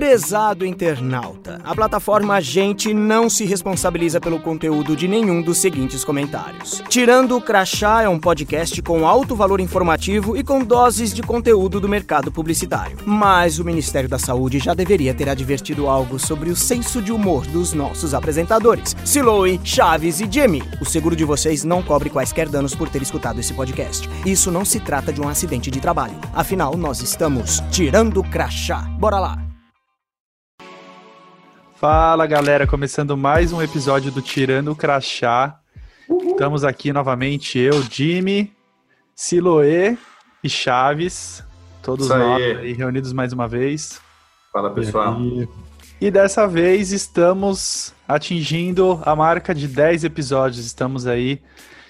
Prezado internauta, a plataforma Gente não se responsabiliza pelo conteúdo de nenhum dos seguintes comentários. Tirando o Crachá é um podcast com alto valor informativo e com doses de conteúdo do mercado publicitário. Mas o Ministério da Saúde já deveria ter advertido algo sobre o senso de humor dos nossos apresentadores, Siloe, Chaves e Jimmy. O seguro de vocês não cobre quaisquer danos por ter escutado esse podcast. Isso não se trata de um acidente de trabalho. Afinal, nós estamos tirando o crachá. Bora lá! Fala galera, começando mais um episódio do Tirando o Crachá. Uhum. Estamos aqui novamente, eu, Jimmy, Siloé e Chaves, todos Isso nós aí. aí reunidos mais uma vez. Fala pessoal. E, e dessa vez estamos atingindo a marca de 10 episódios. Estamos aí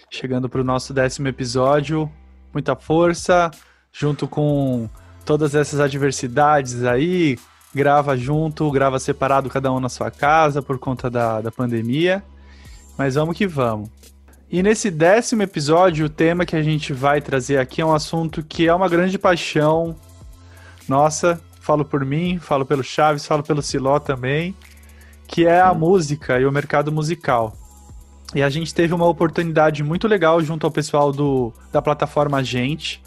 chegando para o nosso décimo episódio. Muita força, junto com todas essas adversidades aí, grava junto, grava separado, cada um na sua casa por conta da, da pandemia. Mas vamos que vamos. E nesse décimo episódio, o tema que a gente vai trazer aqui é um assunto que é uma grande paixão nossa. Falo por mim, falo pelo Chaves, falo pelo Siló também, que é a música e o mercado musical. E a gente teve uma oportunidade muito legal junto ao pessoal do, da plataforma Gente,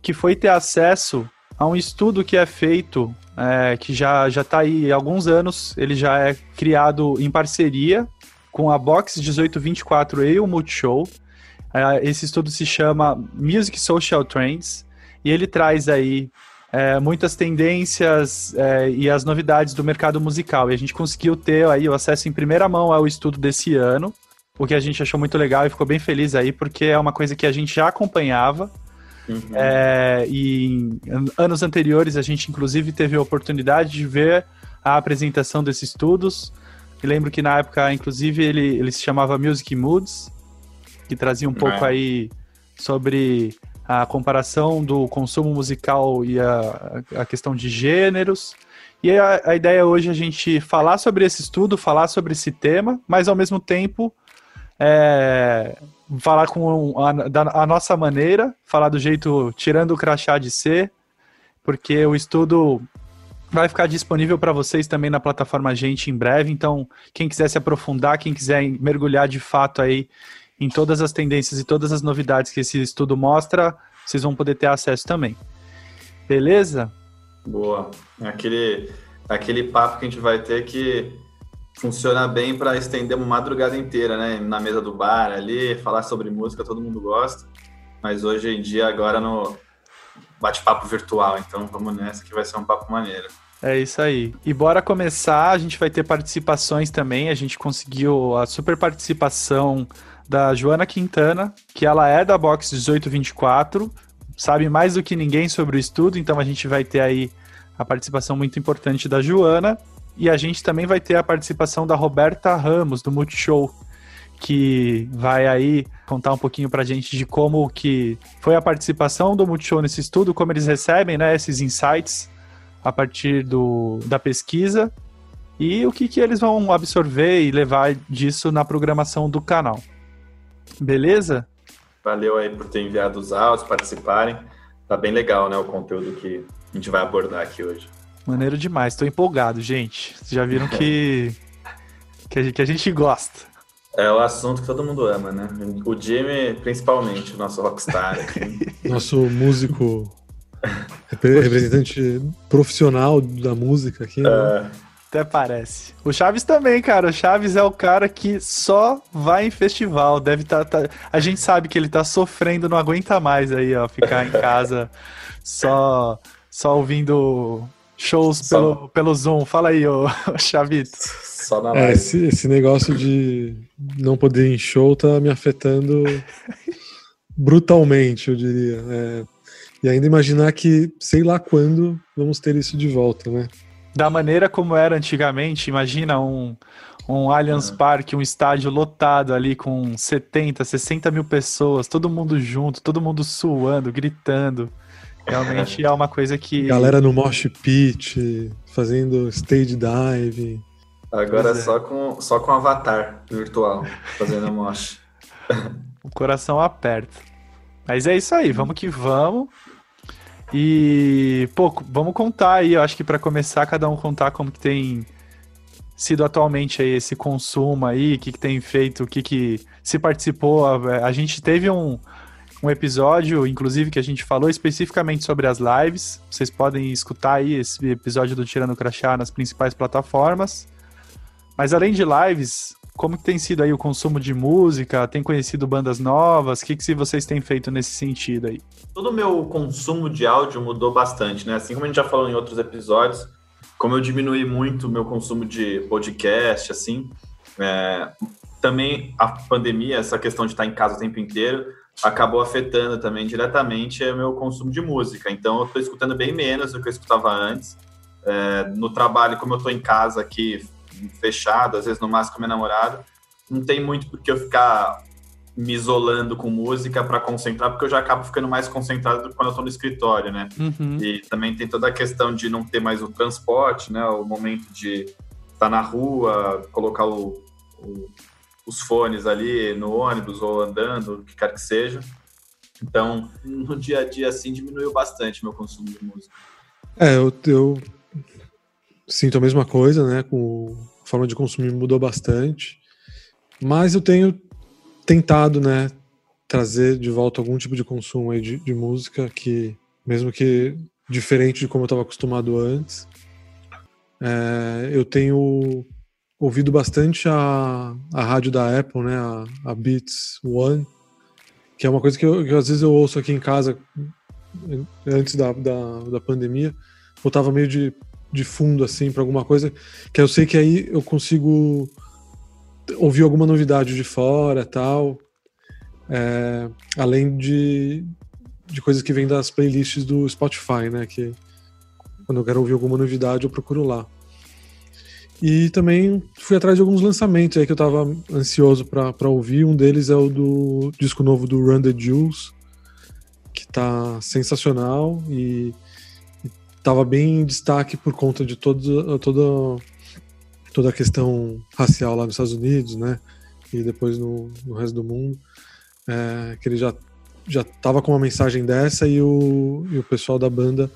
que foi ter acesso a um estudo que é feito é, que já já está aí há alguns anos. Ele já é criado em parceria com a Box 1824 e o Multishow. É, esse estudo se chama Music Social Trends e ele traz aí é, muitas tendências é, e as novidades do mercado musical. E a gente conseguiu ter aí o acesso em primeira mão ao estudo desse ano, o que a gente achou muito legal e ficou bem feliz aí, porque é uma coisa que a gente já acompanhava Uhum. É, e em anos anteriores a gente inclusive teve a oportunidade de ver a apresentação desses estudos. E lembro que na época, inclusive, ele, ele se chamava Music Moods, que trazia um pouco é. aí sobre a comparação do consumo musical e a, a questão de gêneros. E a, a ideia hoje é a gente falar sobre esse estudo, falar sobre esse tema, mas ao mesmo tempo é, falar com a, da, a nossa maneira, falar do jeito tirando o crachá de ser, porque o estudo vai ficar disponível para vocês também na plataforma Gente em breve. Então, quem quiser se aprofundar, quem quiser mergulhar de fato aí em todas as tendências e todas as novidades que esse estudo mostra, vocês vão poder ter acesso também. Beleza? Boa. Aquele, aquele papo que a gente vai ter que funciona bem para estender uma madrugada inteira, né? Na mesa do bar ali, falar sobre música, todo mundo gosta. Mas hoje em dia, agora no bate-papo virtual, então vamos nessa que vai ser um papo maneiro. É isso aí. E bora começar, a gente vai ter participações também, a gente conseguiu a super participação da Joana Quintana, que ela é da Box 1824, sabe mais do que ninguém sobre o estudo, então a gente vai ter aí a participação muito importante da Joana. E a gente também vai ter a participação da Roberta Ramos, do Multishow, que vai aí contar um pouquinho pra gente de como que foi a participação do Multishow nesse estudo, como eles recebem né, esses insights a partir do, da pesquisa e o que, que eles vão absorver e levar disso na programação do canal. Beleza? Valeu aí por ter enviado os áudios, participarem. Tá bem legal, né, o conteúdo que a gente vai abordar aqui hoje. Maneiro demais, tô empolgado, gente. Vocês já viram que, que, a gente, que a gente gosta. É o assunto que todo mundo ama, né? O Jimmy, principalmente, o nosso rockstar. nosso músico, representante profissional da música aqui. Né? É. Até parece. O Chaves também, cara. O Chaves é o cara que só vai em festival. Deve estar. Tá, tá... A gente sabe que ele tá sofrendo, não aguenta mais aí, ó, ficar em casa só, só ouvindo shows pelo, pelo Zoom. Fala aí, ô, Chavito. Só na é, esse, esse negócio de não poder ir em show tá me afetando brutalmente, eu diria. É, e ainda imaginar que sei lá quando vamos ter isso de volta, né? Da maneira como era antigamente, imagina um, um Allianz é. Parque, um estádio lotado ali com 70, 60 mil pessoas, todo mundo junto, todo mundo suando, gritando. Realmente é uma coisa que. Galera no mosh pit, fazendo stage dive. Agora é. só com só com avatar virtual, fazendo mosh. o coração aperta. Mas é isso aí, vamos que vamos. E, pô, vamos contar aí, eu acho que para começar, cada um contar como que tem sido atualmente aí esse consumo aí, o que, que tem feito, o que, que se participou. A, a gente teve um, um episódio, inclusive, que a gente falou especificamente sobre as lives. Vocês podem escutar aí esse episódio do Tirando Crachá nas principais plataformas. Mas além de lives, como que tem sido aí o consumo de música? Tem conhecido bandas novas? O que, que vocês têm feito nesse sentido aí? Todo o meu consumo de áudio mudou bastante, né? Assim como a gente já falou em outros episódios, como eu diminui muito o meu consumo de podcast, assim, é, também a pandemia, essa questão de estar em casa o tempo inteiro, acabou afetando também diretamente o meu consumo de música. Então, eu estou escutando bem menos do que eu escutava antes. É, no trabalho, como eu estou em casa aqui, fechado, às vezes no máximo com minha namorada, não tem muito porque eu ficar me isolando com música para concentrar, porque eu já acabo ficando mais concentrado do que quando eu estou no escritório, né? Uhum. E também tem toda a questão de não ter mais o transporte, né? O momento de estar tá na rua, colocar o, o, os fones ali no ônibus ou andando, o que quer que seja. Então, no dia a dia, assim, diminuiu bastante meu consumo de música. É, eu, eu sinto a mesma coisa, né? Com a forma de consumir mudou bastante. Mas eu tenho tentado, né, trazer de volta algum tipo de consumo aí de, de música que, mesmo que diferente de como eu estava acostumado antes. É, eu tenho ouvido bastante a, a rádio da Apple, né, a, a Beats One, que é uma coisa que, eu, que às vezes eu ouço aqui em casa antes da, da, da pandemia, botava meio de, de fundo assim para alguma coisa, que eu sei que aí eu consigo ouvir alguma novidade de fora tal. É, além de, de coisas que vêm das playlists do Spotify, né? Que quando eu quero ouvir alguma novidade eu procuro lá. E também fui atrás de alguns lançamentos aí que eu tava ansioso para ouvir. Um deles é o do disco novo do Run the Jewels, que tá sensacional e, e tava bem em destaque por conta de todo, todo toda a questão racial lá nos Estados Unidos, né? E depois no, no resto do mundo. É, que ele já já estava com uma mensagem dessa e o, e o pessoal da banda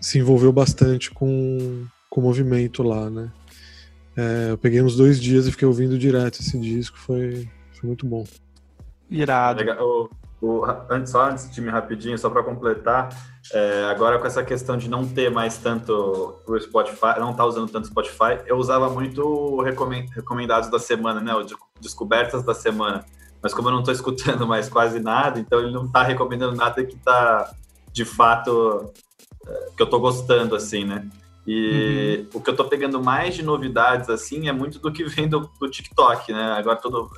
se envolveu bastante com, com o movimento lá, né? É, eu peguei uns dois dias e fiquei ouvindo direto esse disco, foi, foi muito bom. Irado. O, o, antes, só antes de me rapidinho, só para completar, é, agora com essa questão de não ter mais tanto o Spotify, não tá usando tanto Spotify, eu usava muito recomendados da semana, né? O descobertas da semana. Mas como eu não estou escutando mais quase nada, então ele não está recomendando nada que está de fato é, que eu estou gostando, assim, né? E uhum. o que eu estou pegando mais de novidades, assim, é muito do que vem do, do TikTok, né? Agora todo,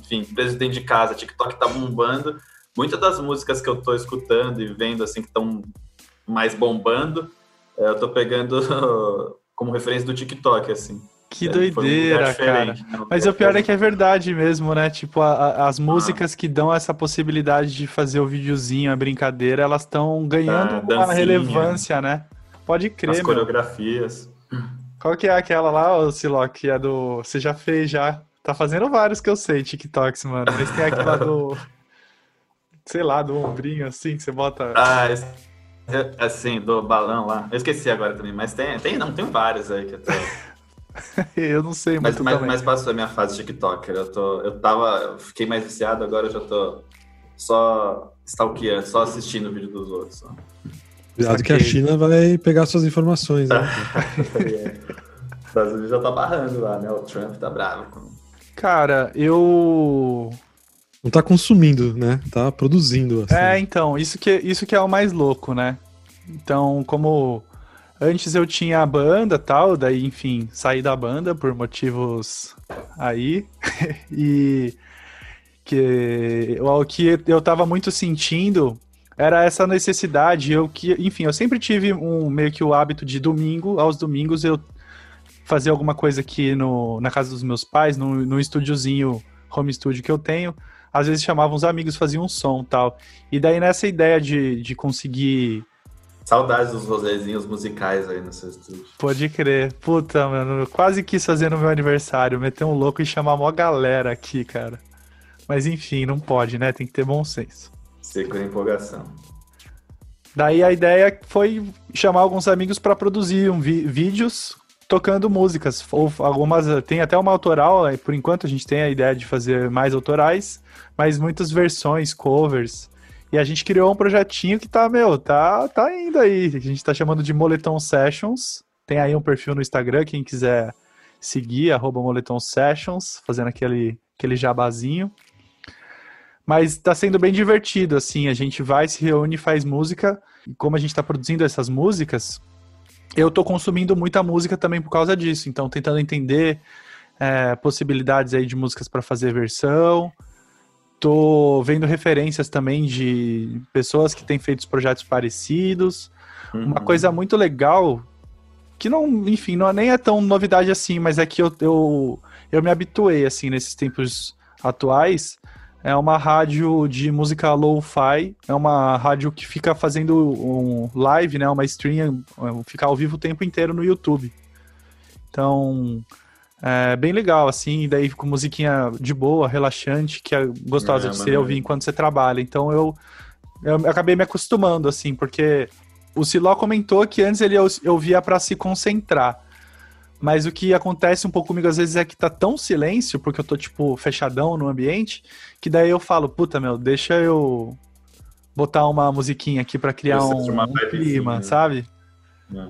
enfim, presidente de casa, TikTok tá bombando muitas das músicas que eu tô escutando e vendo assim que estão mais bombando, é, eu tô pegando como referência do TikTok, assim. Que é, doideira, um cara. Né? Mas o pior é que é verdade mesmo, né? Tipo, a, a, as músicas ah. que dão essa possibilidade de fazer o videozinho, a brincadeira, elas estão ganhando ah, uma relevância, né? Pode crer, As coreografias. Qual que é aquela lá, o Siloc, que é do... Você já fez, já? Tá fazendo vários que eu sei, TikToks, mano. Mas tem aquela do... sei lá, do ombrinho assim, que você bota. Ah, assim, do balão lá. Eu esqueci agora também, mas tem, tem não, tem vários aí que eu tô. eu não sei mas, mas, mas, passou a minha fase TikToker. Eu, tô, eu tava. Eu fiquei mais viciado, agora eu já tô só stalkeando, só assistindo o vídeo dos outros. Só. Cuidado que a China vai pegar suas informações, né? Estados Unidos já tá barrando lá, né? O Trump tá bravo. Cara, eu não tá consumindo, né? Tá produzindo. Assim. É, então, isso que, isso que é o mais louco, né? Então, como antes eu tinha a banda tal, daí, enfim, saí da banda por motivos aí. e que o que eu tava muito sentindo era essa necessidade. Eu que, enfim, eu sempre tive um meio que o hábito de domingo, aos domingos eu fazer alguma coisa aqui no, na casa dos meus pais, no, no estúdiozinho, home studio que eu tenho às vezes chamavam os amigos, faziam um som tal. E daí nessa ideia de, de conseguir. Saudades dos rosezinhos musicais aí no seu estúdio. Pode crer. Puta, mano, eu quase quis fazer no meu aniversário, meter um louco e chamar uma galera aqui, cara. Mas enfim, não pode, né? Tem que ter bom senso. Segura empolgação. Daí a ideia foi chamar alguns amigos para produzir um vídeos tocando músicas. Ou algumas tem até uma autoral, por enquanto a gente tem a ideia de fazer mais autorais, mas muitas versões, covers. E a gente criou um projetinho que tá, meu, tá, tá indo aí. A gente tá chamando de Moletom Sessions. Tem aí um perfil no Instagram, quem quiser seguir, arroba Moletom Sessions, fazendo aquele, aquele jabazinho. Mas tá sendo bem divertido, assim, a gente vai, se reúne, faz música. E como a gente tá produzindo essas músicas, eu tô consumindo muita música também por causa disso. Então, tentando entender é, possibilidades aí de músicas para fazer versão. Tô vendo referências também de pessoas que têm feito projetos parecidos. Uhum. Uma coisa muito legal, que não, enfim, não, nem é tão novidade assim, mas é que eu, eu, eu me habituei, assim, nesses tempos atuais, é uma rádio de música lo-fi, é uma rádio que fica fazendo um live, né, uma stream, fica ao vivo o tempo inteiro no YouTube. Então, é bem legal, assim, daí com musiquinha de boa, relaxante, que é gostosa é, de você ouvir enquanto você trabalha. Então eu, eu acabei me acostumando, assim, porque o Siló comentou que antes ele ouvia para se concentrar. Mas o que acontece um pouco comigo às vezes é que tá tão silêncio, porque eu tô, tipo, fechadão no ambiente, que daí eu falo, puta, meu, deixa eu botar uma musiquinha aqui para criar um, um clima, né? sabe? É.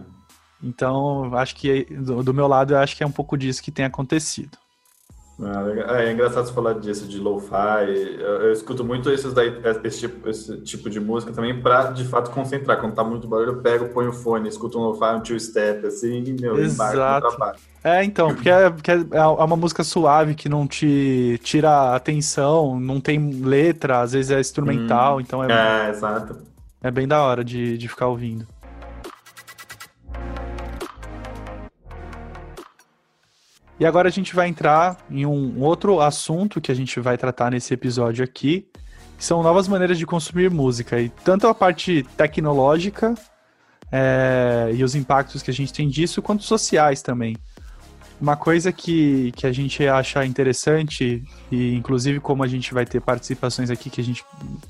Então, acho que do, do meu lado, eu acho que é um pouco disso que tem acontecido. Ah, é, é engraçado você falar disso, de lo-fi. Eu, eu, escuto muito esses daí, esse, tipo, esse tipo de música também para de fato concentrar. Quando tá muito barulho, eu pego, ponho o fone, escuto um lo-fi, um two-step, assim, e meu, Exato. É, então, porque, é, porque é, é uma música suave que não te tira a atenção, não tem letra, às vezes é instrumental, hum, então é. É, exato. É bem da hora de, de ficar ouvindo. E agora a gente vai entrar em um outro assunto que a gente vai tratar nesse episódio aqui, que são novas maneiras de consumir música. E tanto a parte tecnológica é, e os impactos que a gente tem disso, quanto sociais também. Uma coisa que, que a gente acha interessante, e inclusive como a gente vai ter participações aqui que a gente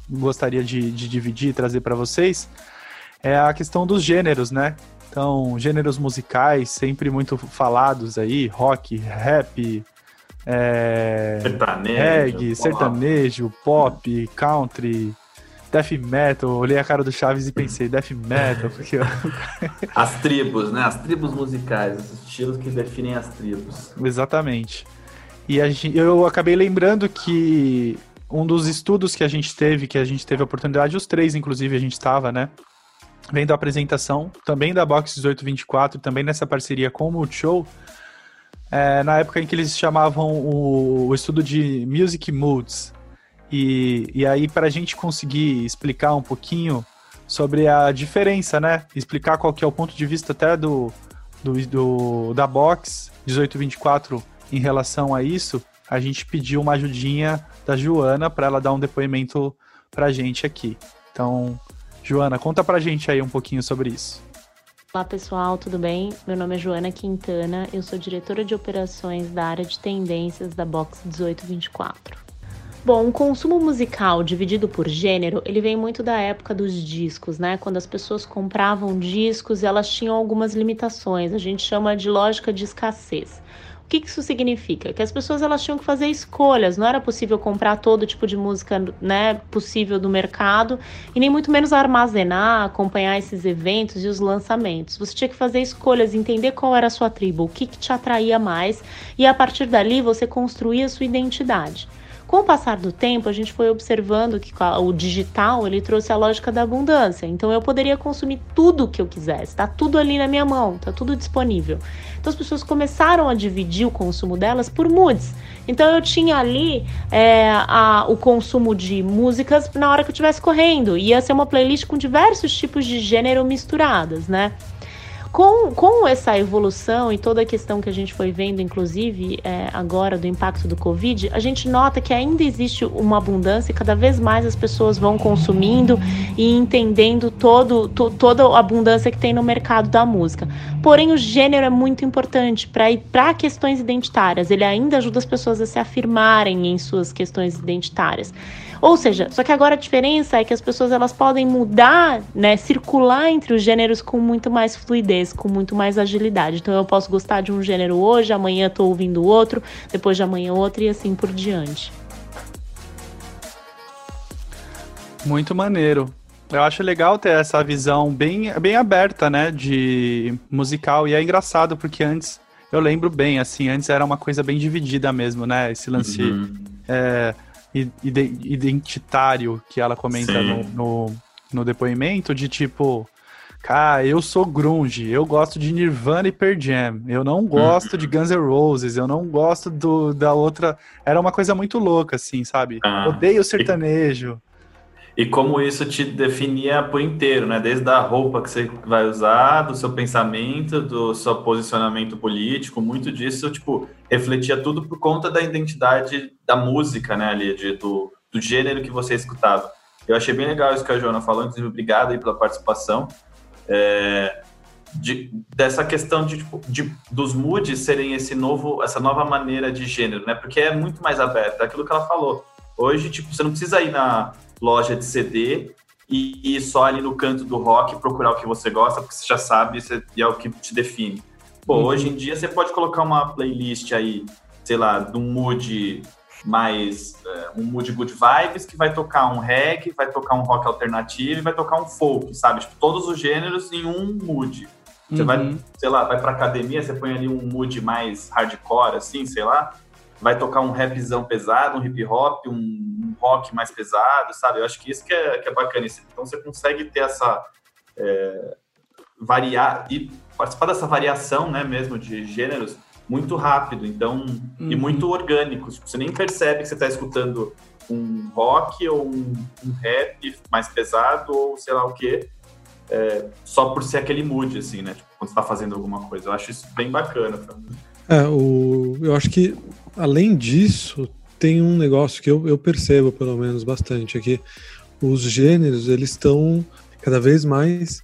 gostaria de, de dividir e trazer para vocês, é a questão dos gêneros, né? Então, gêneros musicais sempre muito falados aí, rock, rap, é, sertanejo, reggae, pop. sertanejo, pop, country, death metal. Olhei a cara do Chaves e pensei, death metal, porque... as tribos, né? As tribos musicais, os estilos que definem as tribos. Exatamente. E a gente, eu acabei lembrando que um dos estudos que a gente teve, que a gente teve a oportunidade, os três, inclusive, a gente estava, né? Vendo a apresentação também da Box 1824, também nessa parceria com o Multishow, é, na época em que eles chamavam o, o estudo de Music Moods. E, e aí, para a gente conseguir explicar um pouquinho sobre a diferença, né? Explicar qual que é o ponto de vista até do, do, do da Box 1824 em relação a isso, a gente pediu uma ajudinha da Joana para ela dar um depoimento para a gente aqui. Então, Joana, conta pra gente aí um pouquinho sobre isso. Olá pessoal, tudo bem? Meu nome é Joana Quintana, eu sou diretora de operações da área de tendências da Box 1824. Bom, o consumo musical dividido por gênero, ele vem muito da época dos discos, né? Quando as pessoas compravam discos, elas tinham algumas limitações, a gente chama de lógica de escassez que, isso significa? Que as pessoas elas tinham que fazer escolhas, não era possível comprar todo tipo de música né, possível do mercado e nem muito menos armazenar, acompanhar esses eventos e os lançamentos. Você tinha que fazer escolhas, entender qual era a sua tribo, o que, que te atraía mais e a partir dali você construía a sua identidade. Com o passar do tempo, a gente foi observando que o digital ele trouxe a lógica da abundância. Então eu poderia consumir tudo o que eu quisesse, está tudo ali na minha mão, está tudo disponível. Então as pessoas começaram a dividir o consumo delas por moods. Então eu tinha ali é, a, o consumo de músicas na hora que eu estivesse correndo. Ia ser uma playlist com diversos tipos de gênero misturadas, né? Com, com essa evolução e toda a questão que a gente foi vendo, inclusive é, agora do impacto do Covid, a gente nota que ainda existe uma abundância e cada vez mais as pessoas vão consumindo e entendendo todo, to, toda a abundância que tem no mercado da música. Porém, o gênero é muito importante para questões identitárias. Ele ainda ajuda as pessoas a se afirmarem em suas questões identitárias. Ou seja, só que agora a diferença é que as pessoas elas podem mudar, né, circular entre os gêneros com muito mais fluidez, com muito mais agilidade. Então eu posso gostar de um gênero hoje, amanhã estou ouvindo outro, depois de amanhã outro e assim por diante. Muito maneiro. Eu acho legal ter essa visão bem, bem aberta, né, de musical. E é engraçado porque antes, eu lembro bem, assim, antes era uma coisa bem dividida mesmo, né, esse lance uhum. é, identitário que ela comenta no, no, no, depoimento, de tipo, cara, eu sou grunge, eu gosto de Nirvana e Pearl Jam, eu não gosto uhum. de Guns N' Roses, eu não gosto do, da outra... Era uma coisa muito louca, assim, sabe? Ah, Odeio sertanejo. E, e como isso te definia por inteiro, né? Desde a roupa que você vai usar, do seu pensamento, do seu posicionamento político, muito disso, tipo, refletia tudo por conta da identidade da música, né, ali, de, do, do gênero que você escutava. Eu achei bem legal isso que a Joana falou, inclusive, obrigado aí pela participação. É, de, dessa questão de, tipo, de, dos moods serem esse novo, essa nova maneira de gênero, né? Porque é muito mais aberto, é aquilo que ela falou. Hoje, tipo, você não precisa ir na loja de CD e ir só ali no canto do rock procurar o que você gosta, porque você já sabe e é o que te define. Pô, uhum. hoje em dia você pode colocar uma playlist aí, sei lá, de um mood mais é, um mood good vibes que vai tocar um reggae, vai tocar um rock alternativo e vai tocar um folk, sabe? Tipo, todos os gêneros em um mood. Você uhum. vai, sei lá, vai pra academia, você põe ali um mood mais hardcore, assim, sei lá, vai tocar um rapzão pesado, um hip hop, um, um rock mais pesado, sabe? Eu acho que isso que é, que é bacana. Então você consegue ter essa. É, variar e participar dessa variação, né, mesmo de gêneros muito rápido, então uhum. e muito orgânico. Tipo, você nem percebe que você está escutando um rock ou um, um, rap mais pesado ou sei lá o que, é, só por ser aquele mood, assim, né? Tipo, quando você está fazendo alguma coisa. Eu acho isso bem bacana. É, o, eu acho que além disso tem um negócio que eu, eu percebo pelo menos bastante é que os gêneros eles estão cada vez mais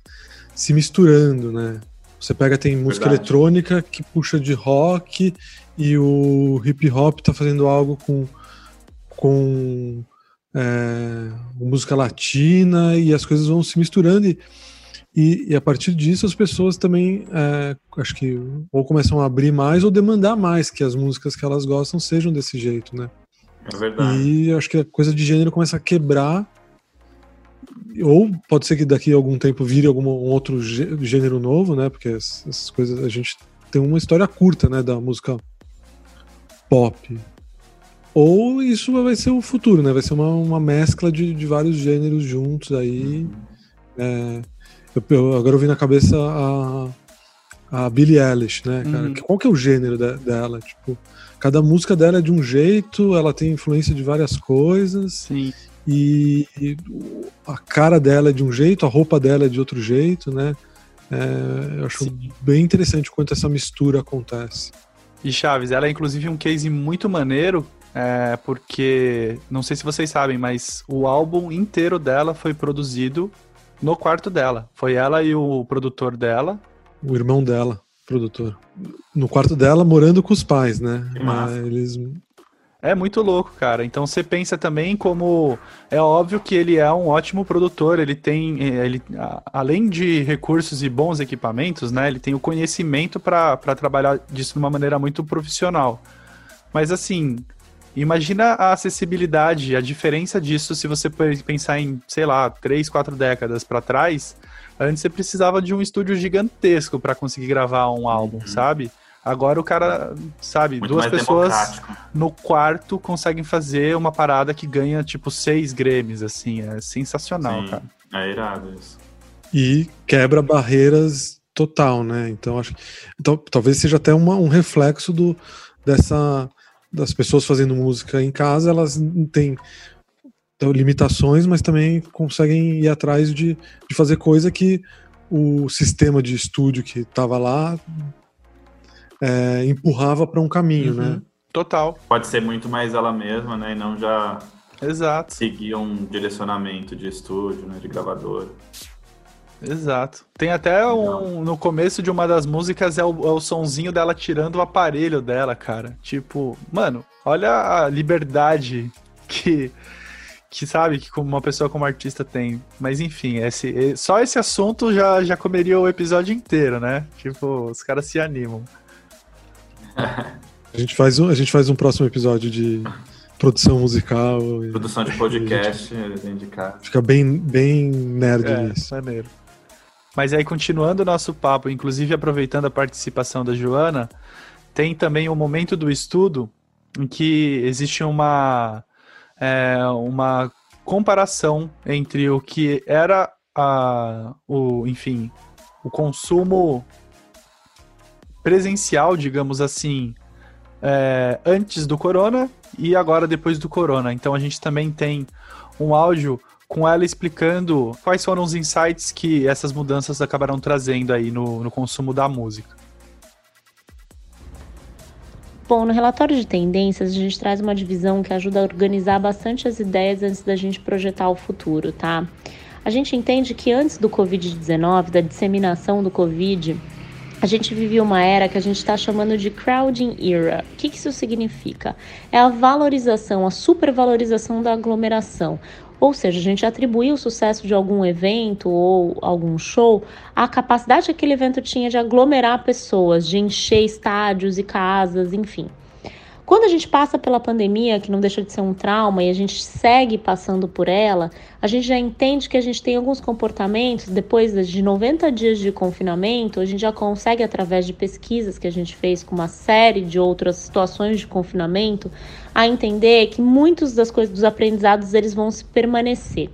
se misturando, né? Você pega, tem música Verdade. eletrônica que puxa de rock e o hip hop tá fazendo algo com, com é, música latina e as coisas vão se misturando e, e, e a partir disso as pessoas também é, acho que ou começam a abrir mais ou demandar mais que as músicas que elas gostam sejam desse jeito, né? É verdade. E acho que a coisa de gênero começa a quebrar ou pode ser que daqui a algum tempo vire algum um outro gênero novo, né? Porque essas coisas a gente tem uma história curta, né, da música pop. Ou isso vai ser o futuro, né? Vai ser uma, uma mescla de, de vários gêneros juntos aí. É, eu, eu, agora eu vi na cabeça a, a Billie Eilish, né, cara? Uhum. Qual que é o gênero de, dela? Tipo, cada música dela é de um jeito, ela tem influência de várias coisas. Sim. E, a cara dela é de um jeito, a roupa dela é de outro jeito, né? É, eu acho Sim. bem interessante quanto essa mistura acontece. E Chaves, ela é inclusive um case muito maneiro, é, porque não sei se vocês sabem, mas o álbum inteiro dela foi produzido no quarto dela. Foi ela e o produtor dela. O irmão dela, produtor. No quarto dela, morando com os pais, né? Eles é muito louco, cara. Então você pensa também como é óbvio que ele é um ótimo produtor, ele tem ele além de recursos e bons equipamentos, né, ele tem o conhecimento para trabalhar disso de uma maneira muito profissional. Mas assim, imagina a acessibilidade, a diferença disso se você pensar em, sei lá, três, quatro décadas para trás, antes você precisava de um estúdio gigantesco para conseguir gravar um álbum, uhum. sabe? Agora o cara, sabe, Muito duas pessoas no quarto conseguem fazer uma parada que ganha tipo seis Grêmios, assim. É sensacional, Sim, cara. É irado isso. E quebra barreiras total, né? Então acho então, talvez seja até uma, um reflexo do, dessa das pessoas fazendo música em casa, elas têm limitações, mas também conseguem ir atrás de, de fazer coisa que o sistema de estúdio que estava lá é, empurrava para um caminho, Uhum. né? Total. Pode ser muito mais ela mesma, né? E não já Exato. seguir um direcionamento de estúdio, né? De gravador. Exato. Tem até um. No começo de uma das músicas é o, é o sonzinho dela tirando o aparelho dela, cara. Tipo, mano, olha a liberdade que. Que sabe que uma pessoa como artista tem. Mas enfim, esse, só esse assunto já, já comeria o episódio inteiro, né? Tipo, os caras se animam. A gente faz um, a gente faz um próximo episódio de produção musical. Produção de podcast casa. Fica bem, bem nerd É, nisso. maneiro. Mas aí, continuando o nosso papo, inclusive aproveitando a participação da Joana, tem também o momento do estudo em que existe uma, é, uma comparação entre o que era a, o, enfim, o consumo presencial, digamos assim, é, antes do corona e agora depois do corona. Então a gente também tem um áudio com ela explicando quais foram os insights que essas mudanças acabaram trazendo aí no, no consumo da música. Bom, no relatório de tendências, a gente traz uma divisão que ajuda a organizar bastante as ideias antes da gente projetar o futuro, tá? A gente entende que antes do Covid-19, da disseminação do Covid, a gente vivia uma era que a gente está chamando de crowding era. O que, isso significa? É a valorização, a supervalorização da aglomeração. Ou seja, a gente atribuía o sucesso de algum evento ou algum show à capacidade que aquele evento tinha de aglomerar pessoas, de encher estádios e casas, enfim. Quando a gente passa pela pandemia, que não deixa de ser um trauma, e a gente segue passando por ela, a gente já entende que a gente tem alguns comportamentos, depois de 90 dias de confinamento, a gente já consegue, através de pesquisas que a gente fez com uma série de outras situações de confinamento, a entender que muitos das coisas, dos aprendizados, eles vão se permanecer.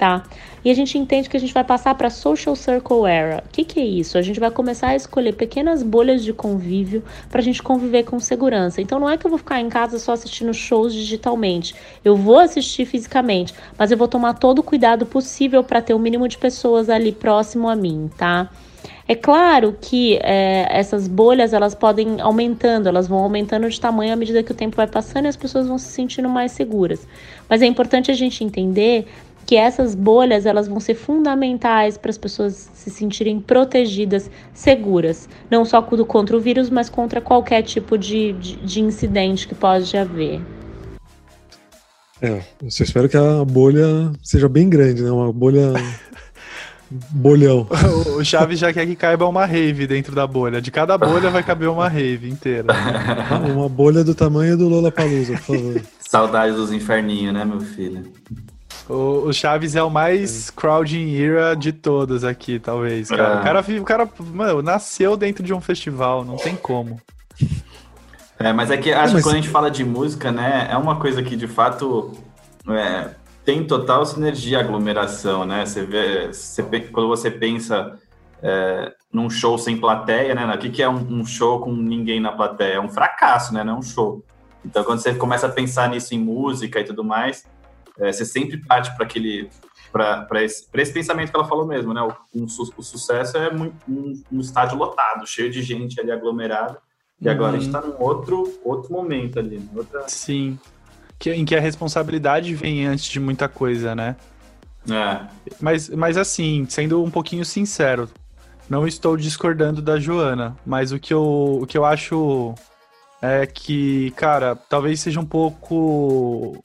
Tá? E a gente entende que a gente vai passar para social circle era. O que, que é isso? A gente vai começar a escolher pequenas bolhas de convívio para a gente conviver com segurança. Então não é que eu vou ficar em casa só assistindo shows digitalmente. Eu vou assistir fisicamente, mas eu vou tomar todo o cuidado possível para ter o mínimo de pessoas ali próximo a mim, tá? É claro que é, essas bolhas elas podem aumentando, elas vão aumentando de tamanho à medida que o tempo vai passando e as pessoas vão se sentindo mais seguras. Mas é importante a gente entender que essas bolhas elas vão ser fundamentais para as pessoas se sentirem protegidas, seguras, não só contra o vírus, mas contra qualquer tipo de, de, de incidente que pode haver. É, eu só espero que a bolha seja bem grande, né? Uma bolha. bolhão. O Chaves já quer que caiba uma rave dentro da bolha. De cada bolha vai caber uma rave inteira. Uma bolha do tamanho do Lola Palusa, por favor. Saudade dos inferninhos, né, meu filho? O, o Chaves é o mais crowding era de todos aqui, talvez, cara. É. O cara, vive- o cara mano, nasceu dentro de um festival, não tem como. É, mas é que acho mas- que quando a gente fala de música, né, é uma coisa que de fato é, tem total sinergia aglomeração, né? Você vê, você, quando você pensa é, num show sem plateia, né? O que, que é um, um show com ninguém na plateia? É um fracasso, né? Não é um show. Então, quando você começa a pensar nisso em música e tudo mais, é, você sempre parte para aquele para esse, pra esse pensamento que ela falou mesmo, né? O, um o sucesso é muito, um, um estádio lotado, cheio de gente ali aglomerada. E agora a gente tá num outro, outro momento ali, né? outra. Sim. Que, em que a responsabilidade vem antes de muita coisa, né? É, Mas, mas assim, sendo um pouquinho sincero, não estou discordando da Joana, mas o que eu, o que eu acho é que, cara, talvez seja um pouco.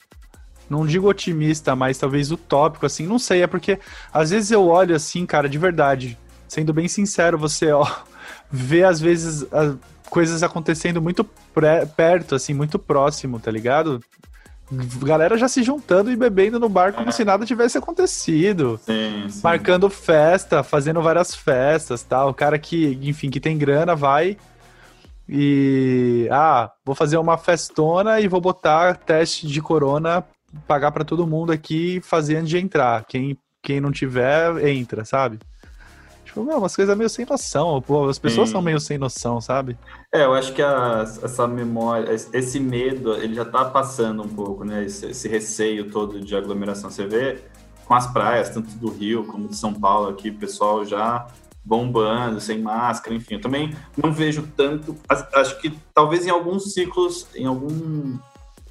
Não digo otimista, mas talvez utópico, assim, não sei, é porque às vezes eu olho assim, cara, de verdade, sendo bem sincero, você ó, vê às vezes as coisas acontecendo muito pré- perto, assim, muito próximo, tá ligado? Galera já se juntando e bebendo no bar como se nada tivesse acontecido sim, sim. marcando festa, fazendo várias festas, tal. O cara que, enfim, que tem grana vai e ah, vou fazer uma festona e vou botar teste de corona, pagar pra todo mundo aqui, fazer antes de entrar. Quem quem não tiver, entra, sabe? Tipo, meu, umas coisas meio sem noção. Pô, as pessoas Sim. são meio sem noção, sabe? É, eu acho que a- essa memória, esse medo, ele já tá passando um pouco, né? Esse, esse receio todo de aglomeração. Você vê com as praias, tanto do Rio como de São Paulo aqui, o pessoal já bombando, sem máscara, enfim. Eu também não vejo tanto. Acho que talvez em alguns ciclos, em algum,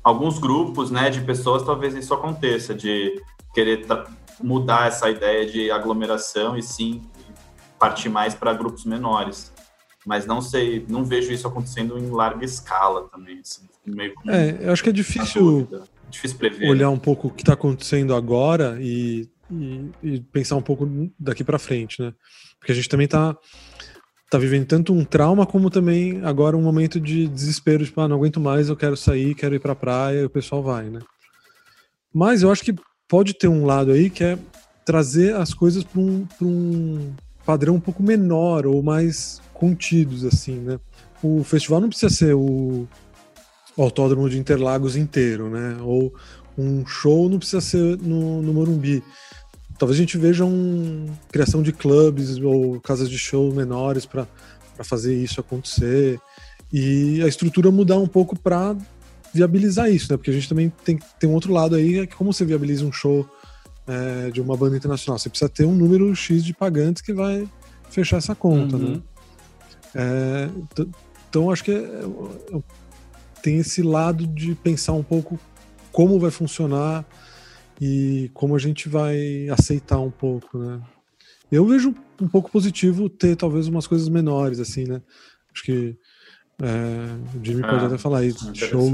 alguns grupos né, de pessoas, talvez isso aconteça, de querer mudar essa ideia de aglomeração e sim partir mais para grupos menores. Mas não sei, não vejo isso acontecendo em larga escala também. Assim, meio é, eu acho que é difícil, difícil prever, olhar um pouco o que está acontecendo agora e, e, e, pensar um pouco daqui para frente, né? Porque a gente também está tá vivendo tanto um trauma como também agora um momento de desespero, tipo, ah, não aguento mais, eu quero sair, quero ir para a praia, e o pessoal vai, né? Mas eu acho que pode ter um lado aí que é trazer as coisas para um, um padrão um pouco menor ou mais contidos, assim, né? O festival não precisa ser o Autódromo de Interlagos inteiro, né? Ou um show não precisa ser no, no Morumbi. Talvez a gente veja uma criação de clubes ou casas de show menores para fazer isso acontecer e a estrutura mudar um pouco para viabilizar isso, né? Porque a gente também tem, tem um outro lado aí, é que como você viabiliza um show é, de uma banda internacional? Você precisa ter um número X de pagantes que vai fechar essa conta, né? uhum. né? É, então acho que é, é, tem esse lado de pensar um pouco como vai funcionar e como a gente vai aceitar um pouco, né? Eu vejo um pouco positivo ter talvez umas coisas menores, assim, né? Acho que é, o Jimmy pode ah, até falar isso. Show,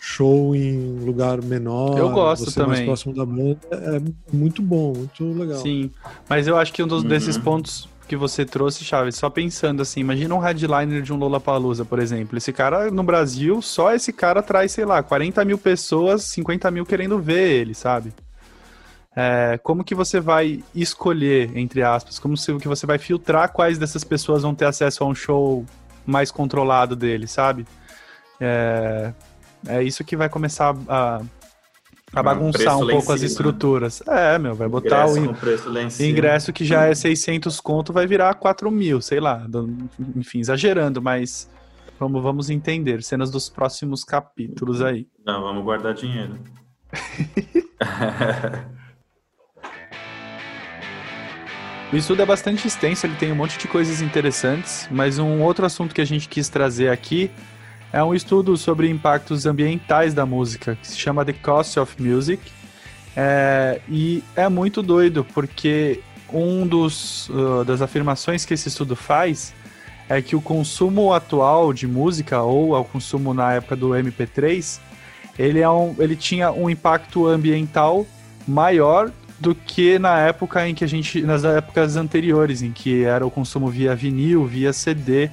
show em lugar menor. Eu gosto também. mais próximo da banda é muito bom, muito legal. Sim, mas eu acho que um dos, uhum. desses pontos que você trouxe, Chaves, só pensando assim, imagina um headliner de um Lollapalooza, por exemplo. Esse cara no Brasil, só esse cara traz, sei lá, 40 mil pessoas, 50 mil querendo ver ele, sabe? É, como que você vai escolher, entre aspas, como se, que você vai filtrar quais dessas pessoas vão ter acesso a um show mais controlado dele, sabe? É, é isso que vai começar a, a bagunçar um, pouco as né? estruturas. É, meu, vai botar ingresso o in... ingresso que já é 600 conto, vai virar 4 mil, sei lá. Enfim, exagerando, mas vamos, vamos entender. Cenas dos próximos capítulos aí. Não, vamos guardar dinheiro. O estudo é bastante extenso, ele tem um monte de coisas interessantes, mas um outro assunto que a gente quis trazer aqui é um estudo sobre impactos ambientais da música, que se chama The Cost of Music. É, e é muito doido, porque um dos uh, das afirmações que esse estudo faz é que o consumo atual de música, ou o consumo na época do MP3, ele, é um, ele tinha um impacto ambiental maior do que na época em que a gente. nas épocas anteriores, em que era o consumo via vinil, via CD.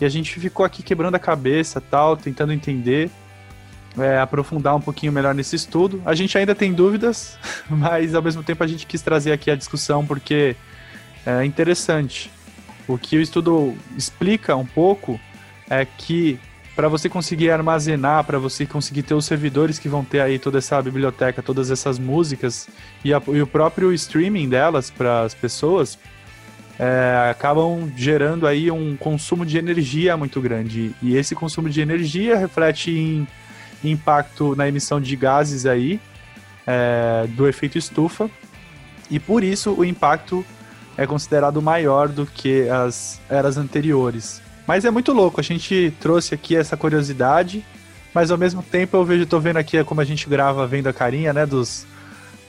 E a gente ficou aqui quebrando a cabeça tal, tentando entender, é, aprofundar um pouquinho melhor nesse estudo. A gente ainda tem dúvidas, mas ao mesmo tempo a gente quis trazer aqui a discussão porque é interessante. O que o estudo explica um pouco é que para você conseguir armazenar, para você conseguir ter os servidores que vão ter aí toda essa biblioteca, todas essas músicas e, a, e o próprio streaming delas para as pessoas, é, acabam gerando aí um consumo de energia muito grande. E esse consumo de energia reflete em impacto na emissão de gases aí é, do efeito estufa. E por isso o impacto é considerado maior do que as eras anteriores. Mas é muito louco, a gente trouxe aqui essa curiosidade, mas ao mesmo tempo eu vejo, tô vendo aqui como a gente grava vendo a carinha, né, dos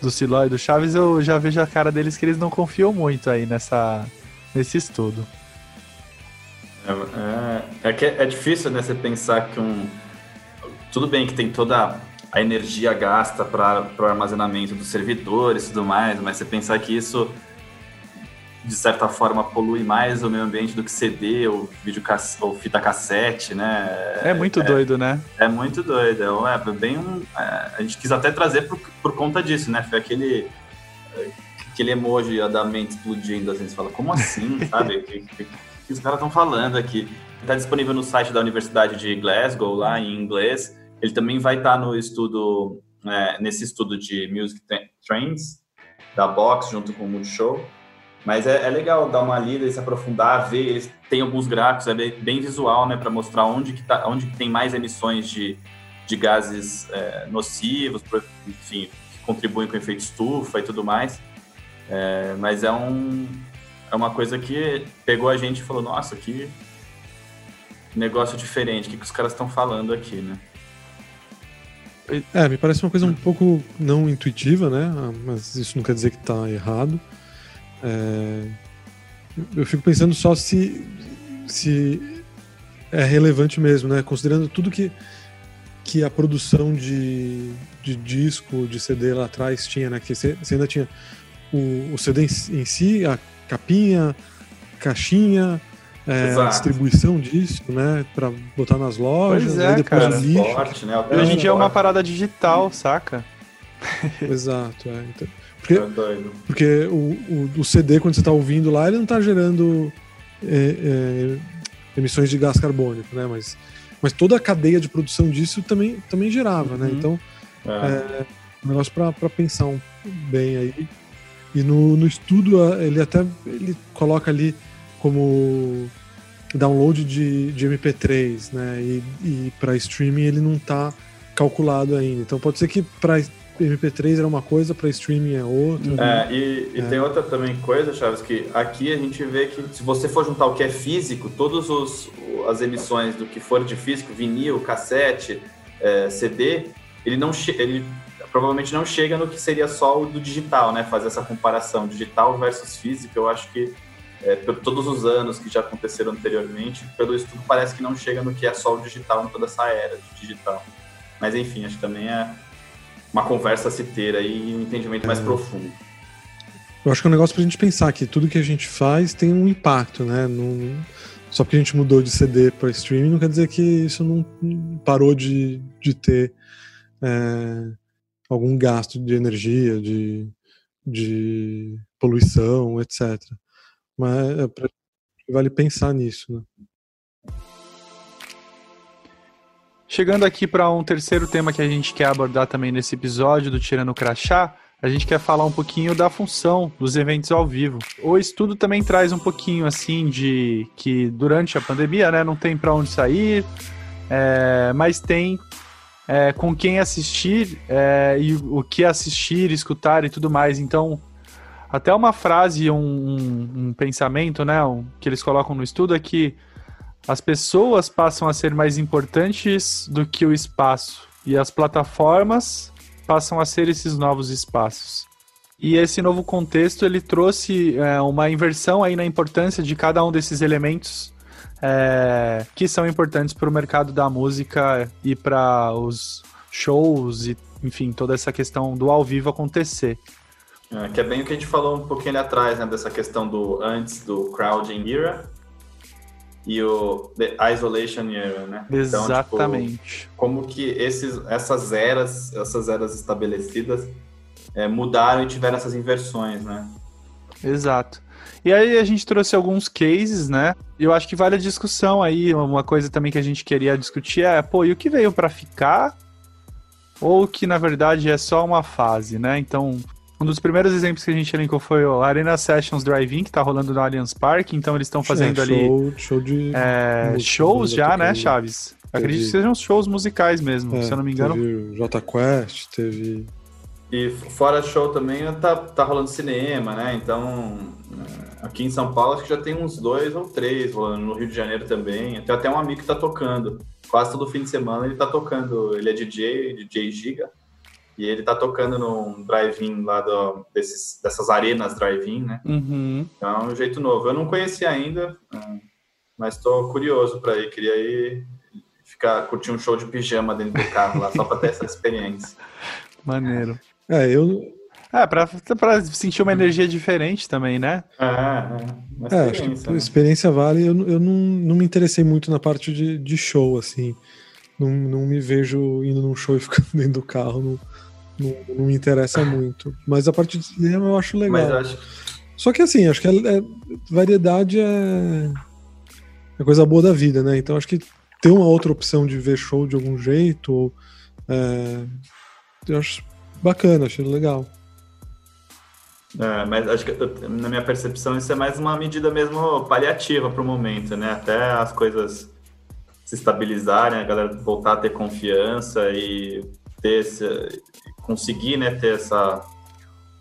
do Siló e do Chaves, eu já vejo a cara deles que eles não confiam muito aí nessa nesse estudo. É, é, é, que é difícil, né, você pensar que um tudo bem que tem toda a energia gasta para o armazenamento dos servidores e tudo mais, mas você pensar que isso de certa forma polui mais o meio ambiente do que CD ou vídeo ou fita cassete, né? É muito é, doido, né? É muito doido. É, é bem um, é, a gente quis até trazer por, por conta disso, né? Foi aquele aquele emoji da mente explodindo, assim, você fala, como assim, sabe? O que, que, que, os caras estão falando aqui? Está disponível no site da Universidade de Glasgow, lá em inglês. Ele também vai estar tá no estudo, é, nesse estudo de Music Trends, da Box, junto com o Multishow. Mas é, é, legal dar uma lida e se aprofundar, ver. Eles têm alguns gráficos, é bem, bem visual, né, para mostrar onde que, tá, onde que tem mais emissões de, de gases é, nocivos, enfim, que contribuem com o efeito estufa e tudo mais. É, mas é um é uma coisa que pegou a gente e falou, nossa, que negócio diferente, o que, que os caras estão falando aqui, né? É, me parece uma coisa um pouco não intuitiva, né? Mas isso não quer dizer que está errado. É... Eu fico pensando só se, se é relevante mesmo, né? Considerando tudo que, que a produção de, de disco, de CD lá atrás tinha, né? Que você ainda tinha o, o CD em, em si, a capinha, caixinha, é, a distribuição disso, né? Pra botar nas lojas, pois é, depois cara. o lixo. Esporte, né? Hoje em dia é uma parada digital, saca? Exato, é. Então, porque, É doido. porque o, o, o CD, quando você está ouvindo lá, ele não está gerando é, é, emissões de gás carbônico, né? Mas, mas toda a cadeia de produção disso também, também gerava, né? Uhum. Então, É. um negócio para pensar um, bem aí. E no, no estudo, ele até ele coloca ali como download de, de MP3, né? E, e para streaming ele não está calculado ainda. Então pode ser que para MP3 era uma coisa, para streaming é outra. né? É, e, e É. tem outra também coisa, Chaves, que aqui a gente vê que se você for juntar o que é físico, todas as emissões do que for de físico, vinil, cassete, é, CD, ele não ele provavelmente não chega no que seria só o do digital, né? Fazer essa comparação digital versus físico, eu acho que é, por todos os anos que já aconteceram anteriormente, pelo estudo parece que não chega no que é só o digital, em toda essa era de digital. Mas enfim, acho que também é uma conversa a se ter aí e um entendimento mais profundo. Eu acho que é um negócio pra gente pensar que tudo que a gente faz tem um impacto, né? Não- só porque a gente mudou de CD para streaming não quer dizer que isso não parou de, de ter é, algum gasto de energia, de, de poluição, etc. Mas é pra, vale pensar nisso, né? Chegando aqui para um terceiro tema que a gente quer abordar também nesse episódio do Tirando Crachá, a gente quer falar um pouquinho da função dos eventos ao vivo. O estudo também traz um pouquinho assim de que durante a pandemia, né, não tem para onde sair, é, mas tem é, com quem assistir é, e o que assistir, escutar e tudo mais. Então, até uma frase, um, um, um pensamento, né, um, que eles colocam no estudo é que as pessoas passam a ser mais importantes do que o espaço e as plataformas passam a ser esses novos espaços. E esse novo contexto ele trouxe é, uma inversão aí na importância de cada um desses elementos é, que são importantes para o mercado da música e para os shows e enfim toda essa questão do ao vivo acontecer. É, que é bem o que a gente falou um pouquinho ali atrás, né? Dessa questão do antes do crowding era e o the isolation era, né? Então, tipo, Exatamente. como que esses, essas eras, essas eras estabelecidas é, mudaram e tiveram essas inversões, né? Exato. E aí a gente trouxe alguns cases, né? E eu acho que vale a discussão aí. Uma coisa também que a gente queria discutir é, pô, e o que veio para ficar? Ou que na verdade é só uma fase, né? Então, um dos primeiros exemplos que a gente elencou foi o Arena Sessions Drive-In, que tá rolando no Allianz Parque. Então eles estão fazendo É, ali show, show de é, música, shows já, né. Chaves? Acredito que Teve- sejam shows musicais mesmo, é, se eu não me engano. Teve o J Quest, teve E fora show também tá, tá rolando cinema, né? Então, é, aqui em São Paulo acho que já tem uns dois ou três rolando, no Rio de Janeiro também. Tem até um amigo que tá tocando. Quase todo fim de semana ele tá tocando. Ele é DJ, DJ Giga. E ele tá tocando num drive-in lá do, desses, dessas arenas drive-in, né? Uhum. Então é um jeito novo. Eu não conheci ainda, mas tô curioso para ir. Queria ir ficar, curtir um show de pijama dentro do carro lá, só para ter essa experiência. Maneiro. É, eu, É, pra, pra sentir uma energia diferente também, né? É, é, É, acho experiência, que né? experiência vale. Eu, eu não, não me interessei muito na parte de, de show, assim. Não, não me vejo indo num show e ficando dentro do carro. Não, não, não me interessa muito. Mas a parte de cinema eu acho legal. Eu acho Só que assim, acho que é- é- variedade é, é coisa boa da vida, né? Então acho que ter uma outra opção de ver show de algum jeito, ou, é, eu acho bacana, acho legal. É, mas acho que na minha percepção isso é mais uma medida mesmo paliativa para o momento, né? Até as coisas se estabilizarem, a galera voltar a ter confiança e ter esse, conseguir, né, ter essa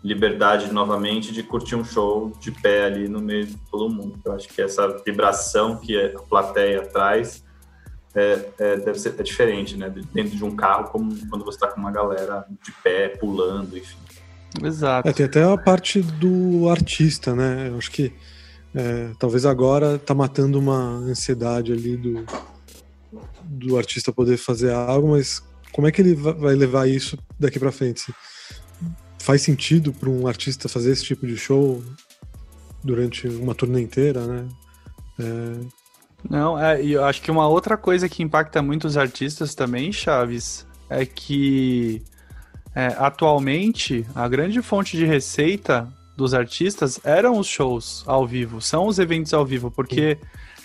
liberdade novamente de curtir um show de pé ali no meio de todo mundo. Eu acho que essa vibração que a plateia traz é, é, deve ser é diferente, né? Dentro de um carro, como quando você está com uma galera de pé, pulando, enfim. Exato. É, tem até a parte do artista, né? Eu acho que é, talvez agora tá matando uma ansiedade ali do, do artista poder fazer algo, mas como é que ele vai levar isso daqui para frente? Faz sentido para um artista fazer esse tipo de show durante uma turnê inteira, né? É... Não, é, eu acho que uma outra coisa que impacta muito os artistas também, Chaves, é que é, atualmente a grande fonte de receita dos artistas eram os shows ao vivo, são os eventos ao vivo, porque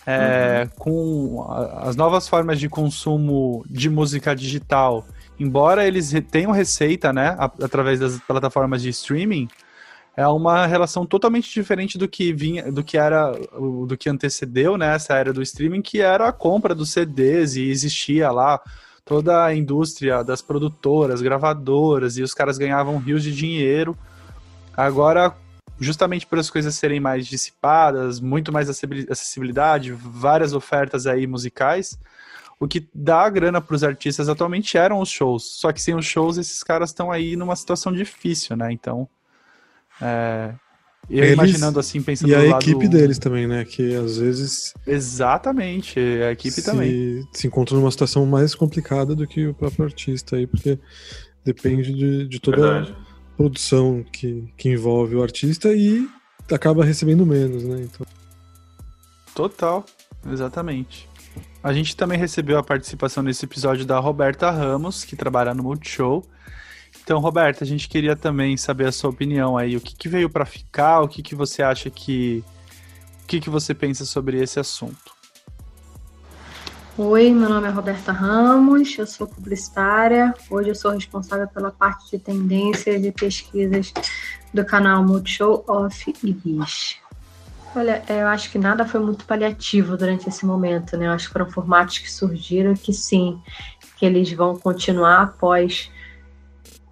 é, uhum. com as novas formas de consumo de música digital, embora eles tenham receita, né, através das plataformas de streaming, é uma relação totalmente diferente do que vinha, do que era, do que antecedeu, né, essa era do streaming, que era a compra dos CDs e existia lá toda a indústria das produtoras, gravadoras e os caras ganhavam rios de dinheiro. Agora justamente por as coisas serem mais dissipadas, muito mais acessibilidade, várias ofertas aí musicais, o que dá grana para os artistas atualmente eram os shows. Só que sem os shows, esses caras estão aí numa situação difícil, né? Então, é, eu Eles, imaginando assim, pensando E a equipe deles também, né? Que às vezes. Exatamente, a equipe se, também. Se encontra numa situação mais complicada do que o próprio artista aí, porque depende de, de toda. Verdade produção que, que envolve o artista e acaba recebendo menos, né? Então... Total, exatamente. A gente também recebeu a participação nesse episódio da Roberta Ramos, que trabalha no Multishow. Então, Roberta, a gente queria também saber a sua opinião aí. O que, que veio para ficar? O que, que você acha que. O que, que você pensa sobre esse assunto? Oi, meu nome é Roberta Ramos, eu sou publicitária. Hoje eu sou responsável pela parte de tendências e pesquisas do canal Multishow Off e Bis. Olha, eu acho que nada foi muito paliativo durante esse momento, né? Eu acho que foram formatos que surgiram que sim, que eles vão continuar após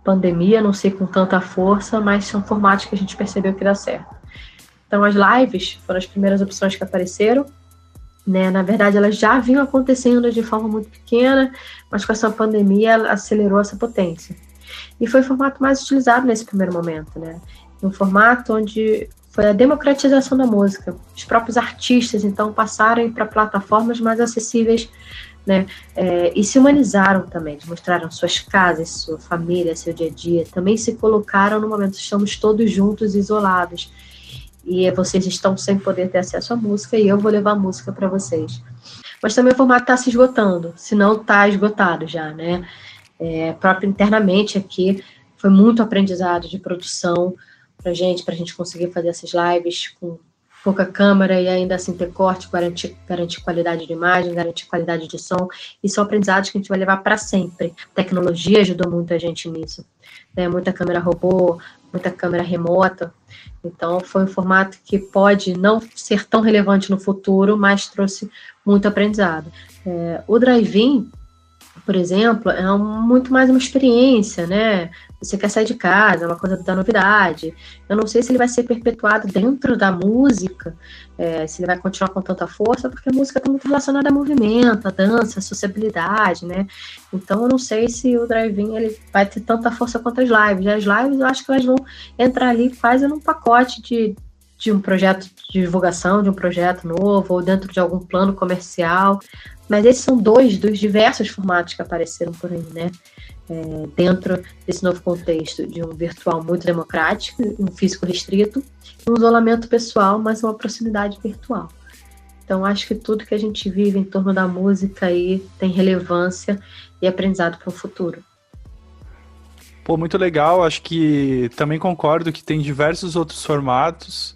pandemia, não sei com tanta força, mas são formatos que a gente percebeu que dá certo. Então as lives foram as primeiras opções que apareceram, né? Na verdade, elas já vinham acontecendo de forma muito pequena, mas com essa pandemia ela acelerou essa potência. E foi o formato mais utilizado nesse primeiro momento, né? Um formato onde foi a democratização da música. Os próprios artistas, então, passaram para plataformas mais acessíveis, né? É, e se humanizaram também, mostraram suas casas, sua família, seu dia a dia. Também se colocaram no momento, estamos todos juntos, isolados e vocês estão sem poder ter acesso à música e eu vou levar música para vocês. Mas também o formato está se esgotando, se não está esgotado já, né? É, próprio internamente aqui foi muito aprendizado de produção para gente, para a gente conseguir fazer essas lives com pouca câmera e ainda assim ter corte, garantir, garantir qualidade de imagem, garantir qualidade de som. E são aprendizados que a gente vai levar para sempre. A tecnologia ajudou muito a gente nisso. Né? Muita câmera robô, muita câmera remota. Então, foi um formato que pode não ser tão relevante no futuro, mas trouxe muito aprendizado. É, o drive-in, por exemplo, é um, muito mais uma experiência, né? Você quer sair de casa, é uma coisa da novidade. Eu não sei se ele vai ser perpetuado dentro da música, é, se ele vai continuar com tanta força, porque a música está muito relacionada a movimento, a dança, a sociabilidade, né? Então eu não sei se o drive-in ele vai ter tanta força quanto as lives. As lives eu acho que elas vão entrar ali quase num pacote de, de um projeto de divulgação, de um projeto novo, ou dentro de algum plano comercial. Mas esses são dois dos diversos formatos que apareceram por aí, né? É, dentro desse novo contexto de um virtual muito democrático, um físico restrito, um isolamento pessoal, mas uma proximidade virtual. Então, acho que tudo que a gente vive em torno da música aí tem relevância e aprendizado para o futuro. Pô, muito legal. Acho que também concordo que tem diversos outros formatos.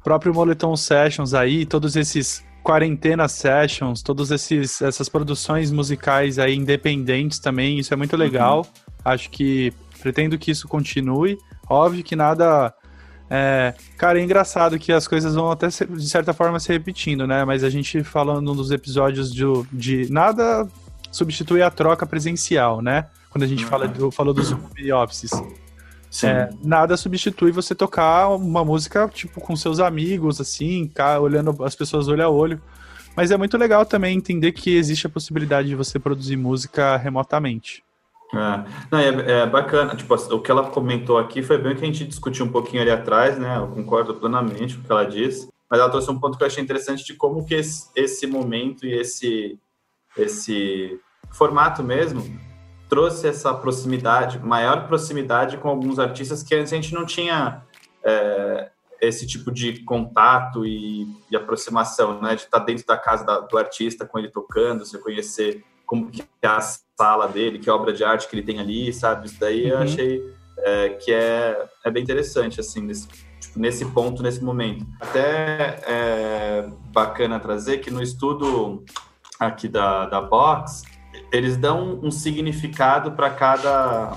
O próprio Moletom Sessions aí, todos esses quarentena sessions, todas essas produções musicais aí independentes também, isso é muito legal. Uhum. Acho que pretendo que isso continue. Óbvio que nada. É, cara, é engraçado que as coisas vão até de certa forma se repetindo, né? Mas a gente falando nos episódios de, de nada substitui a troca presencial, né? Quando a gente uhum. fala do, falou dos home offices. É, nada substitui você tocar uma música, tipo, com seus amigos, assim, cá, olhando as pessoas olho a olho. Mas é muito legal também entender que existe a possibilidade de você produzir música remotamente. É, não, é, é, bacana, tipo, o que ela comentou aqui foi bem o que a gente discutiu um pouquinho ali atrás, né? Eu concordo plenamente com o que ela disse, mas ela trouxe um ponto que eu achei interessante de como que esse, esse momento e esse, esse formato mesmo trouxe essa proximidade, maior proximidade com alguns artistas que antes a gente não tinha é, esse tipo de contato e, e, aproximação, né? De estar dentro da casa da, do artista com ele tocando, você conhecer como que é a sala dele, que obra de arte que ele tem ali, sabe? Isso daí uhum. eu achei é, que é, é bem interessante, assim, nesse, tipo, nesse ponto, nesse momento. Até é bacana trazer que no estudo aqui da, da Box, eles dão um significado para cada,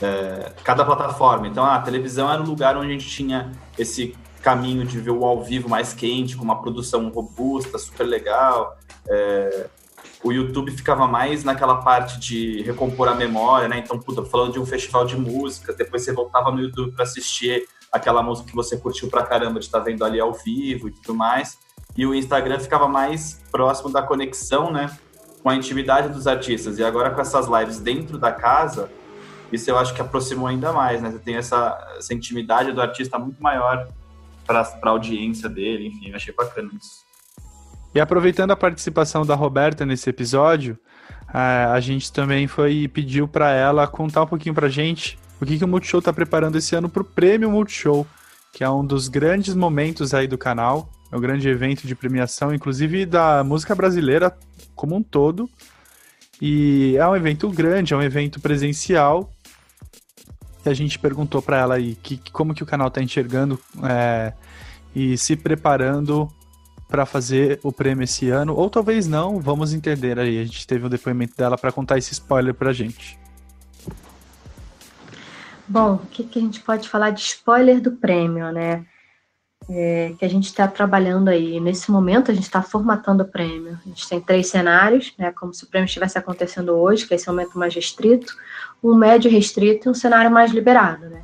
é, cada plataforma. Então, a televisão era o lugar onde a gente tinha esse caminho de ver o ao vivo mais quente, com uma produção robusta, super legal. É, o YouTube ficava mais naquela parte de recompor a memória, né? Então, puta, falando de um festival de música, depois você voltava no YouTube para assistir aquela música que você curtiu pra caramba de estar tá vendo ali ao vivo e tudo mais. E o Instagram ficava mais próximo da conexão, né? Com a intimidade dos artistas. E agora com essas lives dentro da casa, isso eu acho que aproximou ainda mais, né? Você tem essa, essa intimidade do artista muito maior para a audiência dele, enfim, eu achei bacana isso. E aproveitando a participação da Roberta nesse episódio, a gente também foi pediu para ela contar um pouquinho para gente o que, que o Multishow está preparando esse ano para o Prêmio Multishow, que é um dos grandes momentos aí do canal, é um grande evento de premiação, inclusive da música brasileira como um todo. E é um evento grande, é um evento presencial. E a gente perguntou para ela aí que, como que o canal está enxergando é, e se preparando para fazer o prêmio esse ano, ou talvez não, vamos entender aí. A gente teve um depoimento dela para contar esse spoiler para a gente. Bom, o que, que, a gente pode falar de spoiler do prêmio, né? É, que a gente está trabalhando aí. Nesse momento, a gente está formatando o prêmio. A gente tem três cenários, né? Como se o prêmio estivesse acontecendo hoje, que é esse momento mais restrito, um médio restrito e um cenário mais liberado, né?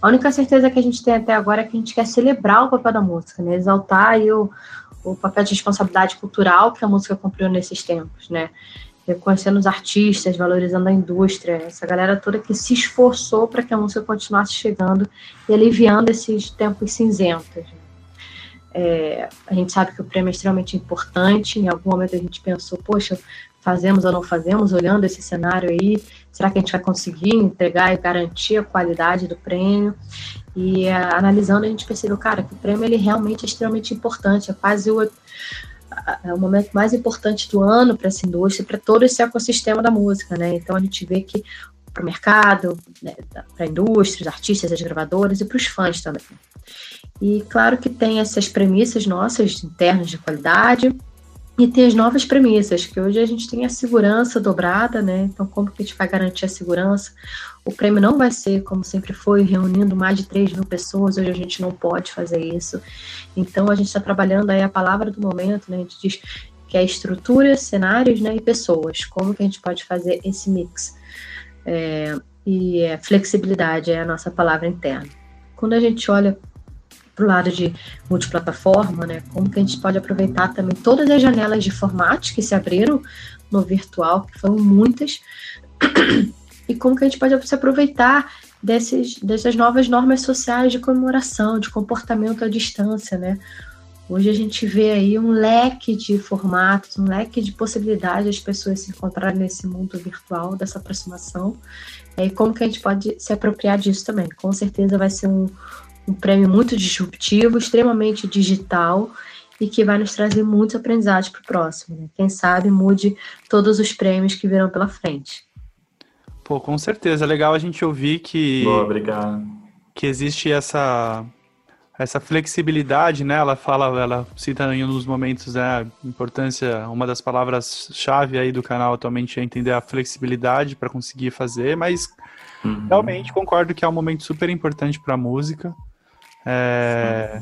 A única certeza que a gente tem até agora é que a gente quer celebrar o papel da música, né? Exaltar aí o, o papel de responsabilidade cultural que a música cumpriu nesses tempos, né? Reconhecendo os artistas, valorizando a indústria, essa galera toda que se esforçou para que a música continuasse chegando e aliviando esses tempos cinzentos. É, a gente sabe que o prêmio é extremamente importante. Em algum momento a gente pensou, poxa, fazemos ou não fazemos, olhando esse cenário aí, será que a gente vai conseguir entregar e garantir a qualidade do prêmio? E uh, analisando, a gente percebeu, cara, que o prêmio ele realmente é extremamente importante, é quase o, é o momento mais importante do ano para essa indústria, para todo esse ecossistema da música, né? Então a gente vê que para o mercado, né, para a indústria, os artistas, as gravadoras e para os fãs também. E claro que tem essas premissas nossas internas de qualidade, e tem as novas premissas, que hoje a gente tem a segurança dobrada, né? Então, como que a gente vai garantir a segurança? O prêmio não vai ser, como sempre foi, reunindo mais de 3 mil pessoas, hoje a gente não pode fazer isso. Então, a gente está trabalhando aí a palavra do momento, né? A gente diz que é estrutura, cenários né, e pessoas. Como que a gente pode fazer esse mix? É, e é, flexibilidade é a nossa palavra interna. Quando a gente olha para o lado de multiplataforma, né? Como que a gente pode aproveitar também todas as janelas de formatos que se abriram no virtual, que foram muitas, e como que a gente pode se aproveitar desses, dessas novas normas sociais de comemoração, de comportamento à distância, né? Hoje a gente vê aí um leque de formatos, um leque de possibilidades das pessoas se encontrarem nesse mundo virtual, dessa aproximação. E como que a gente pode se apropriar disso também? Com certeza vai ser um, um prêmio muito disruptivo, extremamente digital e que vai nos trazer muitos aprendizados para o próximo. Né? Quem sabe mude todos os prêmios que virão pela frente. Pô, com certeza. É legal a gente ouvir que. Boa, obrigado. Que existe essa essa flexibilidade, né? Ela fala, ela cita em um dos momentos né, a importância, uma das palavras-chave aí do canal atualmente é entender a flexibilidade para conseguir fazer, mas uhum. realmente concordo que é um momento super importante para a música. É...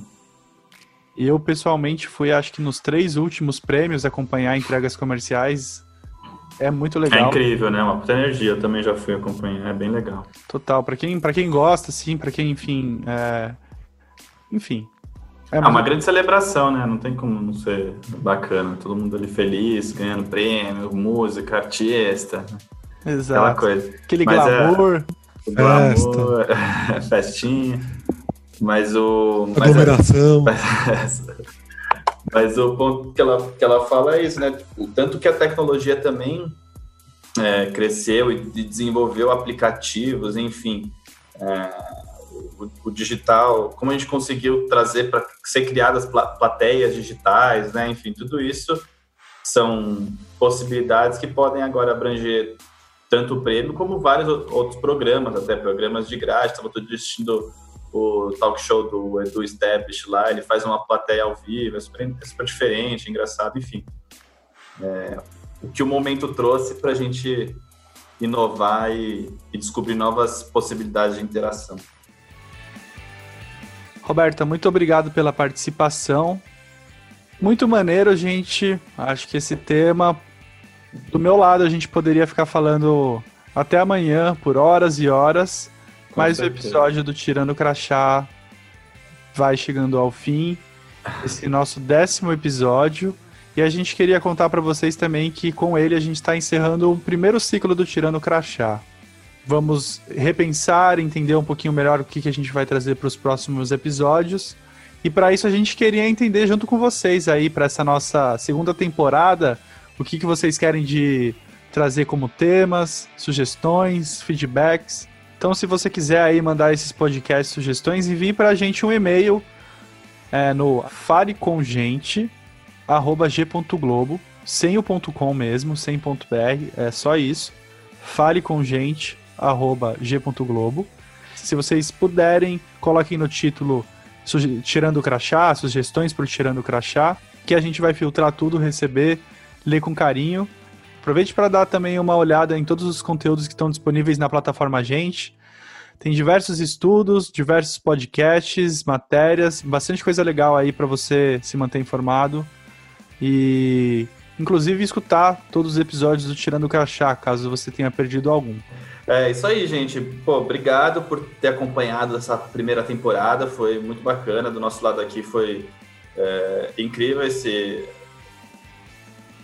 Eu, pessoalmente, fui, acho que nos três últimos prêmios acompanhar entregas comerciais É muito É legal. incrível, né? Uma puta energia. Eu também já fui acompanhar. É bem legal. Total. Pra quem, pra quem gosta, assim, pra quem, enfim. é, Enfim. É É uma grande celebração, né? Não tem como não ser bacana. Todo mundo ali feliz, ganhando prêmio, música, artista, aquela Exato. coisa. Aquele Mas é- glamour. O glamour, festinha. Mas o. Mas é- Aglomeração. Mas o ponto que ela, que ela fala é isso, né? O tanto que a tecnologia também é, cresceu e de- desenvolveu aplicativos, enfim. É, o, o digital, como a gente conseguiu trazer para ser criadas pla- plateias digitais, né? Enfim, tudo isso são possibilidades que podem agora abranger tanto o prêmio como vários outros programas, até programas de graça. Estava todo assistindo o talk show do Edu Stablish lá, ele faz uma plateia ao vivo, é super, é super diferente, engraçado, enfim. É, o que o momento trouxe para a gente inovar e, e descobrir novas possibilidades de interação. Roberta, muito obrigado pela participação. Muito maneiro, gente. Acho que esse tema, do meu lado, a gente poderia ficar falando até amanhã, por horas e horas. Com Mas o episódio do Tirando o Crachá vai chegando ao fim. Esse nosso décimo episódio. E a gente queria contar para vocês também que com ele a gente está encerrando o primeiro ciclo do Tirando Crachá. Vamos repensar, entender um pouquinho melhor o que, que a gente vai trazer para os próximos episódios. E para isso a gente queria entender junto com vocês aí para essa nossa segunda temporada, o que, que vocês querem de trazer como temas, sugestões, feedbacks. Então, se você quiser aí mandar esses podcasts, sugestões, envie para a gente um e-mail é, no falecomgente@g.globo, sem o ponto .com mesmo, sem ponto .br, é só isso. falecomgente@g.globo. Se vocês puderem, coloquem no título Tirando o Crachá, sugestões para Tirando o Crachá, que a gente vai filtrar tudo, receber, ler com carinho. Aproveite para dar também uma olhada em todos os conteúdos que estão disponíveis na plataforma Gente. Tem diversos estudos, diversos podcasts, matérias, bastante coisa legal aí para você se manter informado e inclusive escutar todos os episódios do Tirando o Crachá, caso você tenha perdido algum. É isso aí, gente. Pô, obrigado por ter acompanhado essa primeira temporada. Foi muito bacana. Do nosso lado aqui foi é, incrível esse,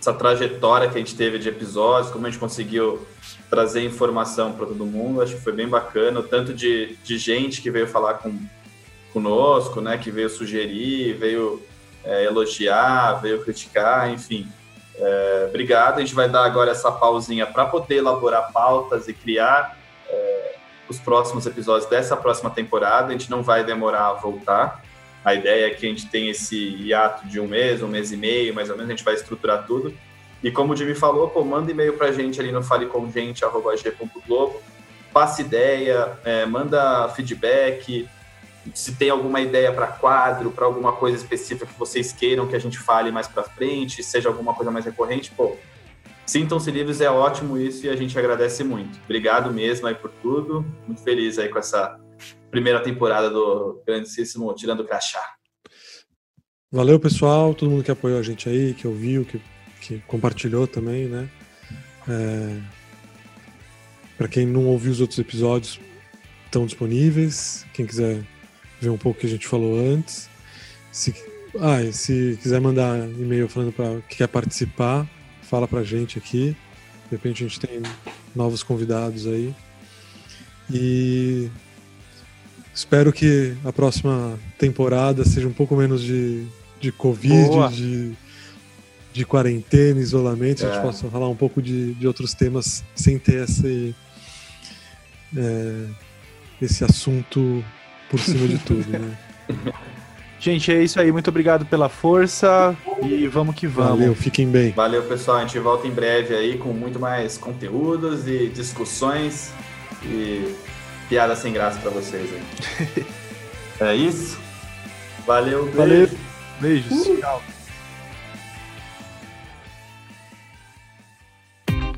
essa trajetória que a gente teve de episódios, como a gente conseguiu trazer informação para todo mundo. Acho que foi bem bacana. Tanto de, de gente que veio falar com, conosco, né? Que veio sugerir, veio é, elogiar, veio criticar, enfim. É, obrigado. A gente vai dar agora essa pausinha para poder elaborar pautas e criar é, os próximos episódios dessa próxima temporada. A gente não vai demorar a voltar. A ideia é que a gente tenha esse hiato de um mês, um mês e meio, mais ou menos. A gente vai estruturar tudo. E como o Jimmy falou, pô, manda e-mail para a gente ali no falecomgente.globo. Passe ideia, é, manda feedback, se tem alguma ideia para quadro, para alguma coisa específica que vocês queiram que a gente fale mais para frente, seja alguma coisa mais recorrente, pô, sintam-se livres, é ótimo isso e a gente agradece muito. Obrigado mesmo aí por tudo, muito feliz aí com essa primeira temporada do grandíssimo Tirando o Crachá. Valeu, pessoal, todo mundo que apoiou a gente aí, que ouviu, que, que compartilhou também, né? É... Para quem não ouviu os outros episódios, estão disponíveis. Quem quiser ver um pouco o que a gente falou antes. Se, ah, se quiser mandar e-mail falando para que quer participar, fala pra gente aqui. De repente a gente tem novos convidados aí. E espero que a próxima temporada seja um pouco menos de, de Covid, Boa. de, de quarentena, isolamento, a gente É. possa falar um pouco de, de outros temas sem ter esse, é, esse assunto por cima de tudo. Né? Gente, é isso aí. Muito obrigado pela força e vamos que vamos. Valeu, fiquem bem. Valeu, pessoal. A gente volta em breve aí com muito mais conteúdos e discussões e piadas sem graça para vocês aí. é isso? Valeu, beijo. Valeu. Beijos. Tchau.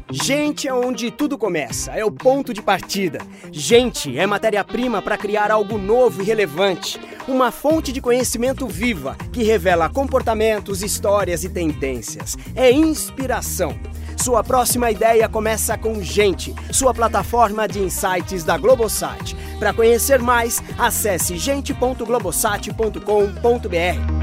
Gente é onde tudo começa, é o ponto de partida. Gente é matéria-prima para criar algo novo e relevante. Uma fonte de conhecimento viva que revela comportamentos, histórias e tendências. É inspiração. Sua próxima ideia começa com Gente, sua plataforma de insights da Globosat. Para conhecer mais, acesse gente.globosat.com.br.